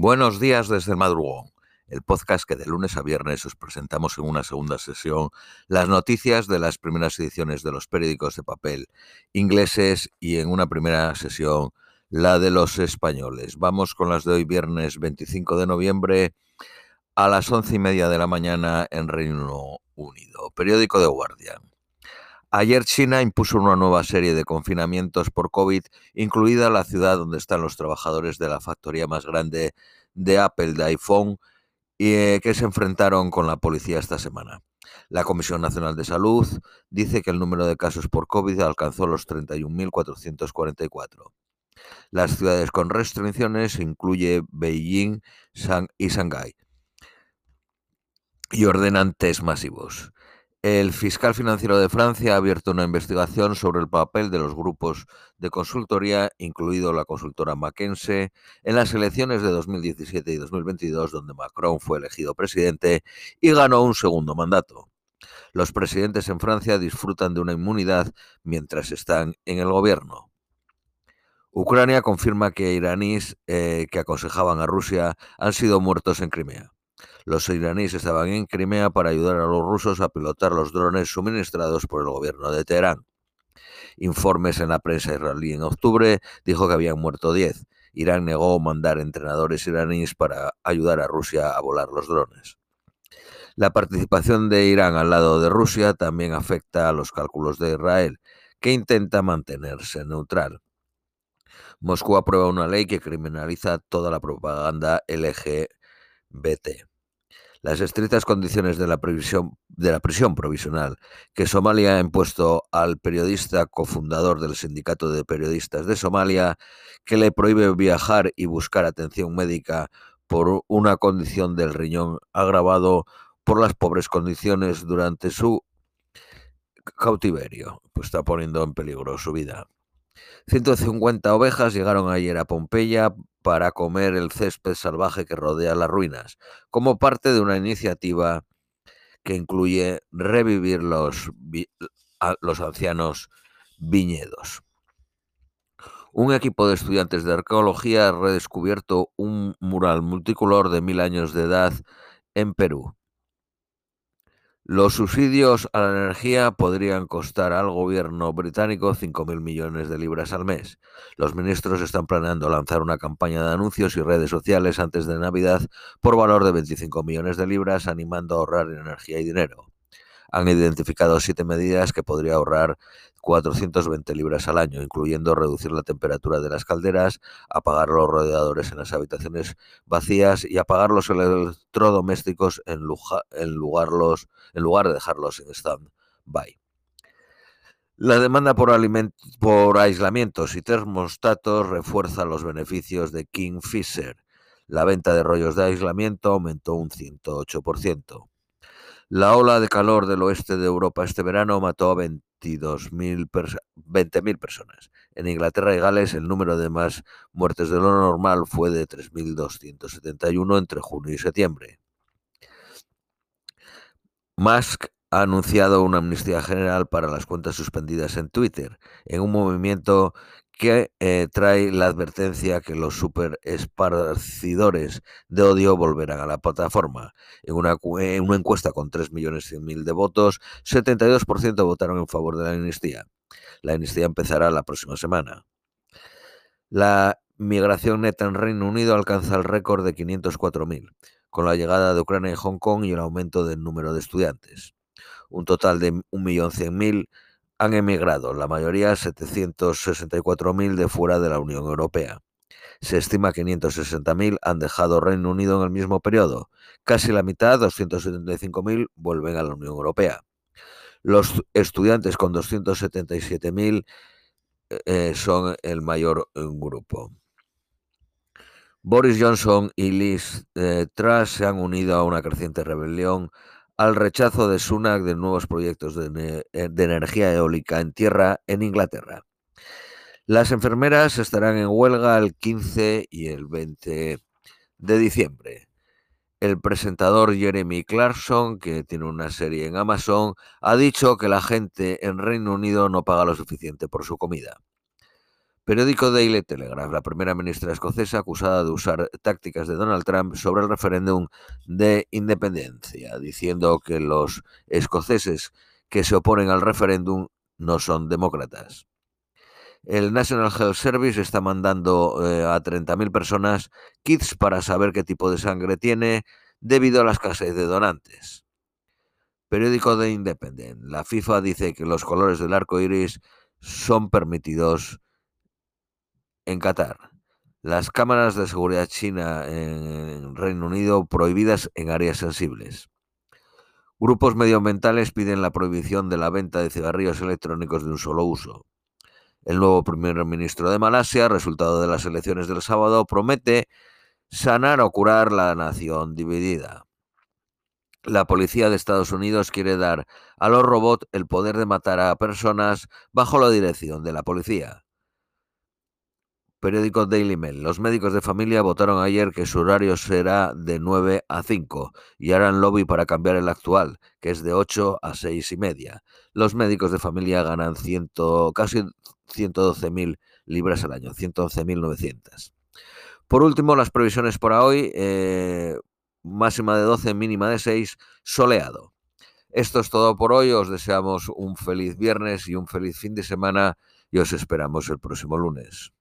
Buenos días desde el madrugón, el podcast que de lunes a viernes os presentamos en una segunda sesión las noticias de las primeras ediciones de los periódicos de papel ingleses y en una primera sesión la de los españoles. Vamos con las de hoy viernes 25 de noviembre a las once y media de la mañana en Reino Unido. Periódico de Guardian. Ayer China impuso una nueva serie de confinamientos por COVID, incluida la ciudad donde están los trabajadores de la factoría más grande de Apple de iPhone, y, eh, que se enfrentaron con la policía esta semana. La Comisión Nacional de Salud dice que el número de casos por COVID alcanzó los 31.444. Las ciudades con restricciones incluye Beijing y Shanghái y ordenan test masivos. El fiscal financiero de Francia ha abierto una investigación sobre el papel de los grupos de consultoría, incluido la consultora McKinsey, en las elecciones de 2017 y 2022, donde Macron fue elegido presidente y ganó un segundo mandato. Los presidentes en Francia disfrutan de una inmunidad mientras están en el gobierno. Ucrania confirma que iraníes eh, que aconsejaban a Rusia han sido muertos en Crimea. Los iraníes estaban en Crimea para ayudar a los rusos a pilotar los drones suministrados por el gobierno de Teherán. Informes en la prensa israelí en octubre dijo que habían muerto 10. Irán negó mandar entrenadores iraníes para ayudar a Rusia a volar los drones. La participación de Irán al lado de Rusia también afecta a los cálculos de Israel, que intenta mantenerse neutral. Moscú aprueba una ley que criminaliza toda la propaganda LGBT las estrictas condiciones de la, de la prisión provisional que Somalia ha impuesto al periodista cofundador del Sindicato de Periodistas de Somalia, que le prohíbe viajar y buscar atención médica por una condición del riñón agravado por las pobres condiciones durante su cautiverio, pues está poniendo en peligro su vida. 150 ovejas llegaron ayer a Pompeya para comer el césped salvaje que rodea las ruinas, como parte de una iniciativa que incluye revivir los, los ancianos viñedos. Un equipo de estudiantes de arqueología ha redescubierto un mural multicolor de mil años de edad en Perú. Los subsidios a la energía podrían costar al gobierno británico 5.000 millones de libras al mes. Los ministros están planeando lanzar una campaña de anuncios y redes sociales antes de Navidad por valor de 25 millones de libras, animando a ahorrar energía y dinero han identificado siete medidas que podría ahorrar 420 libras al año, incluyendo reducir la temperatura de las calderas, apagar los radiadores en las habitaciones vacías y apagar los electrodomésticos en, en lugar de dejarlos en stand-by. La demanda por, por aislamientos y termostatos refuerza los beneficios de Kingfisher. La venta de rollos de aislamiento aumentó un 108%. La ola de calor del oeste de Europa este verano mató a 20.000 personas. En Inglaterra y Gales el número de más muertes de lo normal fue de 3.271 entre junio y septiembre. Musk ha anunciado una amnistía general para las cuentas suspendidas en Twitter, en un movimiento que eh, trae la advertencia que los super esparcidores de odio volverán a la plataforma. En una, una encuesta con 3.100.000 de votos, 72% votaron en favor de la amnistía. La amnistía empezará la próxima semana. La migración neta en Reino Unido alcanza el récord de 504.000, con la llegada de Ucrania y Hong Kong y el aumento del número de estudiantes. Un total de 1.100.000 han emigrado, la mayoría 764.000 de fuera de la Unión Europea. Se estima que 560.000 han dejado Reino Unido en el mismo periodo. Casi la mitad, 275.000, vuelven a la Unión Europea. Los estudiantes con 277.000 eh, son el mayor eh, grupo. Boris Johnson y Liz eh, Truss se han unido a una creciente rebelión al rechazo de Sunak de nuevos proyectos eh, de, energía eólica en tierra en Inglaterra. Las enfermeras estarán en huelga el 15 y el 20 de diciembre. El presentador Jeremy Clarkson, que tiene una serie en Amazon, ha dicho que la gente en Reino Unido no paga lo suficiente por su comida. Periódico Daily Telegraph, la primera ministra escocesa acusada de usar tácticas de Donald Trump sobre el referéndum de independencia, diciendo que los escoceses que se oponen al referéndum no son demócratas. El National Health Service está mandando eh, a 30.000 personas kits para saber qué tipo de sangre tiene debido a la escasez de donantes. Periódico de Independent. La FIFA dice que los colores del arco iris son permitidos en Qatar. Las cámaras de seguridad china en Reino Unido prohibidas en áreas sensibles. Grupos medioambientales piden la prohibición de la venta de cigarrillos electrónicos de un solo uso. El nuevo primer ministro de Malasia, resultado de las elecciones del sábado, promete sanar o curar la nación dividida. La policía de Estados Unidos quiere dar a los robots el poder de matar a personas bajo la dirección de la policía. Periódico Daily Mail. Los médicos de familia votaron ayer que su horario será de 9 a 5 y harán lobby para cambiar el actual, que es de 8 a 6 y media. Los médicos de familia ganan ciento, casi 112.000 libras al año, 111.900. Por último, las previsiones para hoy, eh, máxima de 12, mínima de 6, soleado. Esto es todo por hoy, os deseamos un feliz viernes y un feliz fin de semana y os esperamos el próximo lunes.